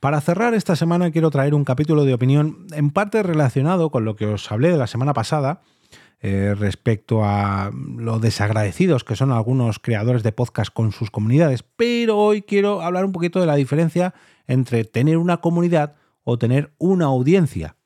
Para cerrar esta semana quiero traer un capítulo de opinión en parte relacionado con lo que os hablé de la semana pasada eh, respecto a lo desagradecidos que son algunos creadores de podcast con sus comunidades, pero hoy quiero hablar un poquito de la diferencia entre tener una comunidad o tener una audiencia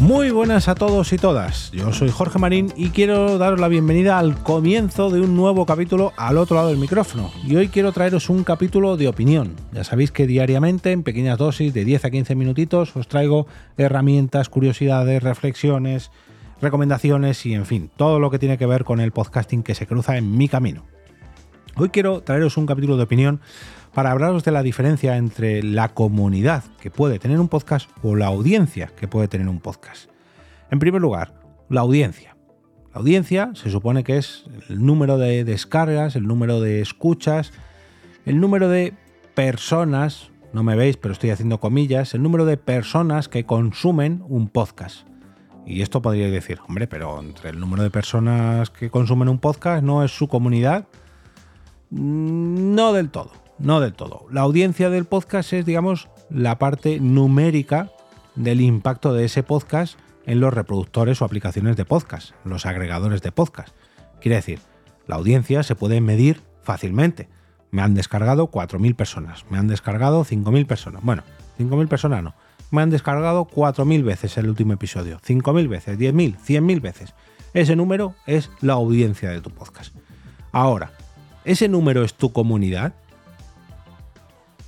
Muy buenas a todos y todas. Yo soy Jorge Marín y quiero daros la bienvenida al comienzo de un nuevo capítulo al otro lado del micrófono. Y hoy quiero traeros un capítulo de opinión. Ya sabéis que diariamente, en pequeñas dosis de 10 a 15 minutitos, os traigo herramientas, curiosidades, reflexiones, recomendaciones y, en fin, todo lo que tiene que ver con el podcasting que se cruza en mi camino. Hoy quiero traeros un capítulo de opinión para hablaros de la diferencia entre la comunidad que puede tener un podcast o la audiencia que puede tener un podcast. En primer lugar, la audiencia. La audiencia se supone que es el número de descargas, el número de escuchas, el número de personas, no me veis, pero estoy haciendo comillas, el número de personas que consumen un podcast. Y esto podría decir, hombre, pero entre el número de personas que consumen un podcast no es su comunidad. No del todo no del todo. La audiencia del podcast es, digamos, la parte numérica del impacto de ese podcast en los reproductores o aplicaciones de podcast, los agregadores de podcast. Quiere decir, la audiencia se puede medir fácilmente. Me han descargado 4.000 personas, me han descargado 5.000 personas. Bueno, 5.000 personas no. Me han descargado 4.000 veces el último episodio, 5.000 veces, 10.000, 100.000 veces. Ese número es la audiencia de tu podcast. Ahora, ¿ese número es tu comunidad?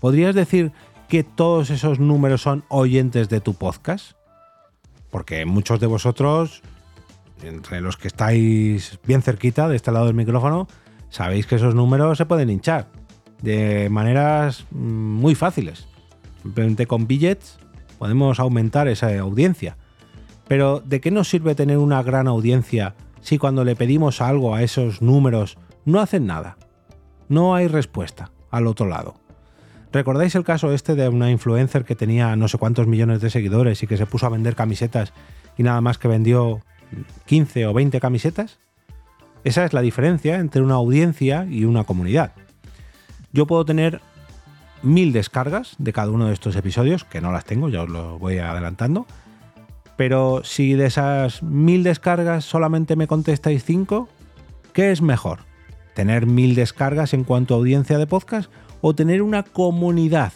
¿Podrías decir que todos esos números son oyentes de tu podcast? Porque muchos de vosotros, entre los que estáis bien cerquita de este lado del micrófono, sabéis que esos números se pueden hinchar de maneras mm, muy fáciles. Simplemente con billets podemos aumentar esa audiencia. Pero ¿de qué nos sirve tener una gran audiencia si cuando le pedimos algo a esos números no hacen nada? No hay respuesta al otro lado. ¿Recordáis el caso este de una influencer que tenía no sé cuántos millones de seguidores y que se puso a vender camisetas y nada más que vendió 15 o 20 camisetas? Esa es la diferencia entre una audiencia y una comunidad. Yo puedo tener mil descargas de cada uno de estos episodios, que no las tengo, ya os lo voy adelantando. Pero si de esas mil descargas solamente me contestáis cinco, ¿qué es mejor? ¿Tener mil descargas en cuanto a audiencia de podcast o tener una comunidad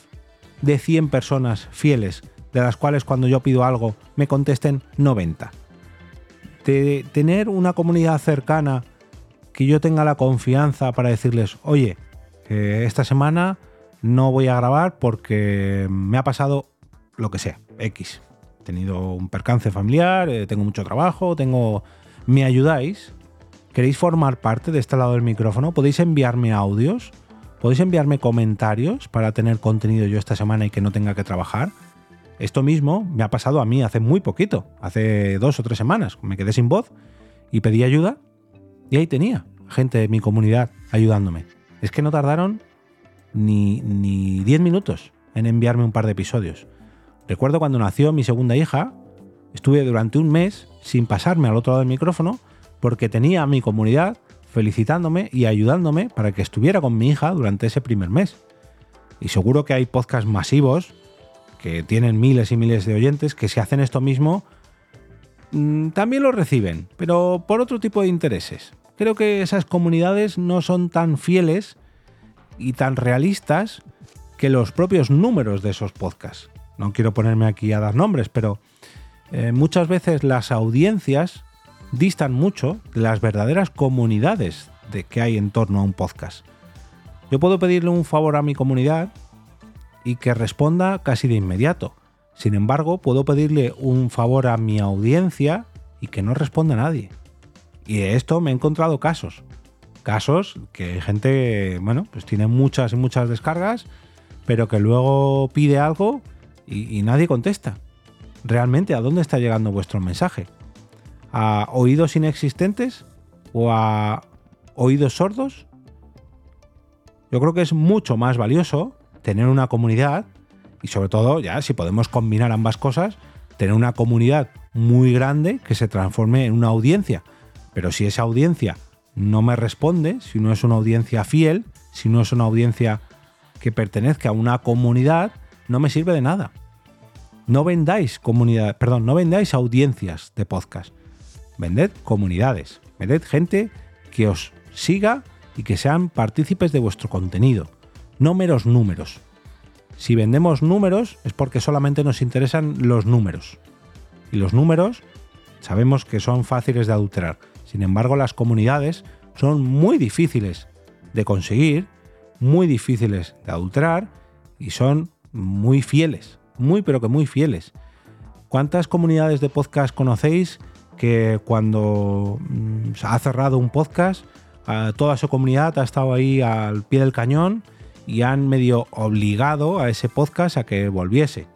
de 100 personas fieles, de las cuales cuando yo pido algo me contesten 90. De tener una comunidad cercana que yo tenga la confianza para decirles, oye, esta semana no voy a grabar porque me ha pasado lo que sea, X. He tenido un percance familiar, eh, tengo mucho trabajo, tengo... ¿Me ayudáis? ¿Queréis formar parte de este lado del micrófono? ¿Podéis enviarme audios? ¿Podéis enviarme comentarios para tener contenido yo esta semana y que no tenga que trabajar? Esto mismo me ha pasado a mí hace muy poquito, hace dos o tres semanas. Me quedé sin voz y pedí ayuda y ahí tenía gente de mi comunidad ayudándome. Es que no tardaron ni, ni 10 minutos en enviarme un par de episodios. Recuerdo cuando nació mi segunda hija, estuve durante un mes sin pasarme al otro lado del micrófono porque tenía a mi comunidad felicitándome y ayudándome para que estuviera con mi hija durante ese primer mes. Y seguro que hay podcasts masivos que tienen miles y miles de oyentes que si hacen esto mismo mm, también lo reciben, pero por otro tipo de intereses. Creo que esas comunidades no son tan fieles y tan realistas que los propios números de esos podcasts. No quiero ponerme aquí a dar nombres, pero eh, muchas veces las audiencias distan mucho de las verdaderas comunidades de que hay en torno a un podcast. Yo puedo pedirle un favor a mi comunidad y que responda casi de inmediato. Sin embargo, puedo pedirle un favor a mi audiencia y que no responda nadie. Y de esto me he encontrado casos. Casos que gente, bueno, pues tiene muchas y muchas descargas, pero que luego pide algo y, y nadie contesta. ¿Realmente a dónde está llegando vuestro mensaje? A oídos inexistentes o a oídos sordos Yo creo que es mucho más valioso tener una comunidad y sobre todo, ya si podemos combinar ambas cosas, tener una comunidad muy grande que se transforme en una audiencia. Pero si esa audiencia no me responde, si no es una audiencia fiel, si no es una audiencia que pertenezca a una comunidad, no me sirve de nada. No vendáis comunidad, perdón, no vendáis audiencias de podcast. Vended comunidades, vended gente que os siga y que sean partícipes de vuestro contenido, no meros números. Si vendemos números es porque solamente nos interesan los números. Y los números sabemos que son fáciles de adulterar. Sin embargo, las comunidades son muy difíciles de conseguir, muy difíciles de adulterar y son muy fieles, muy pero que muy fieles. ¿Cuántas comunidades de podcast conocéis que cuando mm, se ha cerrado un podcast, toda su comunidad ha estado ahí al pie del cañón y han medio obligado a ese podcast a que volviese?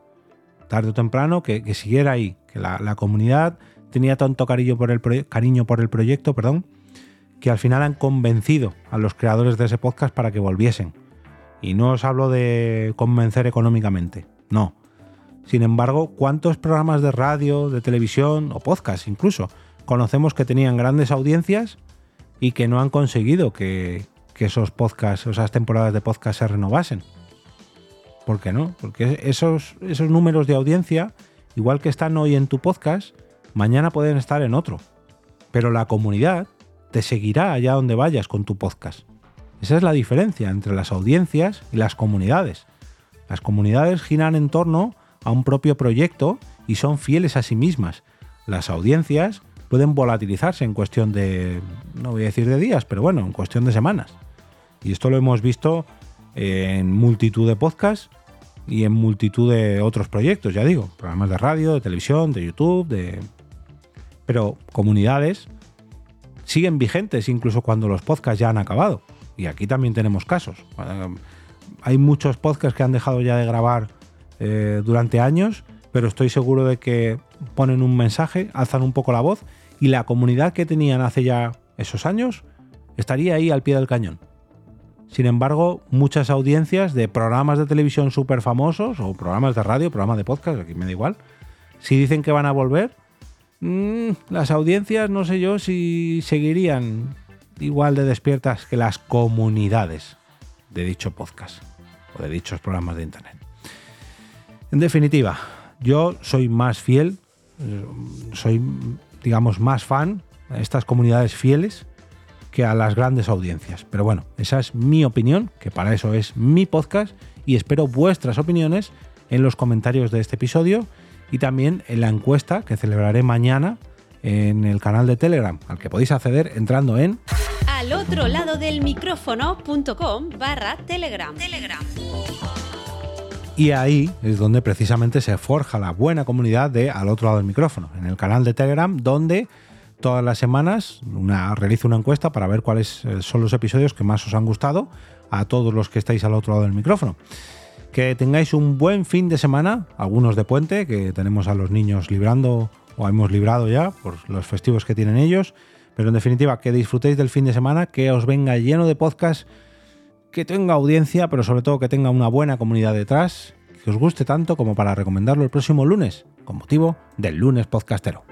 Tarde o temprano, que, siguiera ahí, que la, comunidad tenía tanto cariño por el, cariño por el proyecto, perdón, que al final han convencido a los creadores de ese podcast para que volviesen. Y no os hablo de convencer económicamente, no. Sin embargo, ¿cuántos programas de radio, de televisión o podcast incluso conocemos que tenían grandes audiencias y que no han conseguido que, esos podcasts, esas temporadas de podcast se renovasen? ¿Por qué no? Porque esos, esos números de audiencia, igual que están hoy en tu podcast, mañana pueden estar en otro. Pero la comunidad te seguirá allá donde vayas con tu podcast. Esa es la diferencia entre las audiencias y las comunidades. Las comunidades giran en torno a un propio proyecto y son fieles a sí mismas. Las audiencias pueden volatilizarse en cuestión de, no voy a decir de días, pero bueno, en cuestión de semanas. Y esto lo hemos visto en multitud de podcasts y en multitud de otros proyectos, ya digo, programas de radio, de televisión, de YouTube, de... Pero comunidades siguen vigentes incluso cuando los podcasts ya han acabado. Y aquí también tenemos casos. Hay muchos podcasts que han dejado ya de grabar eh, durante años, pero estoy seguro de que ponen un mensaje, alzan un poco la voz y la comunidad que tenían hace ya esos años estaría ahí al pie del cañón. Sin embargo, muchas audiencias de programas de televisión súper famosos o programas de radio, programas de podcast, aquí me da igual, si dicen que van a volver, Mm, las audiencias no sé yo si seguirían igual de despiertas que las comunidades de dicho podcast o de dichos programas de internet. En definitiva, yo soy más fiel, soy, digamos, más fan a estas comunidades fieles que a las grandes audiencias. Pero bueno, esa es mi opinión, que para eso es mi podcast, y espero vuestras opiniones en los comentarios de este episodio y también en la encuesta que celebraré mañana en el canal de Telegram, al que podéis acceder entrando en al otro lado del micrófono.com barra Telegram. Telegram. Y ahí es donde precisamente se forja la buena comunidad de Al otro lado del micrófono, en el canal de Telegram, donde todas las semanas una, realizo una encuesta para ver cuáles eh, son los episodios que más os han gustado a todos los que estáis al otro lado del micrófono. Que tengáis un buen fin de semana, algunos de puente, que tenemos a los niños librando o hemos librado ya por los festivos que tienen ellos. Pero en definitiva, que disfrutéis del fin de semana, que os venga lleno de podcast, que tenga audiencia, pero sobre todo que tenga una buena comunidad detrás, que os guste tanto como para recomendarlo el próximo lunes, con motivo del lunes podcastero.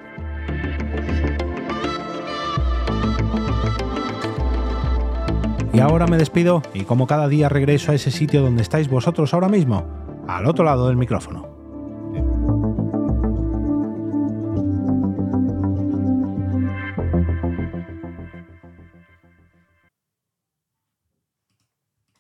Y ahora me despido y como cada día regreso a ese sitio donde estáis vosotros ahora mismo, al otro lado del micrófono.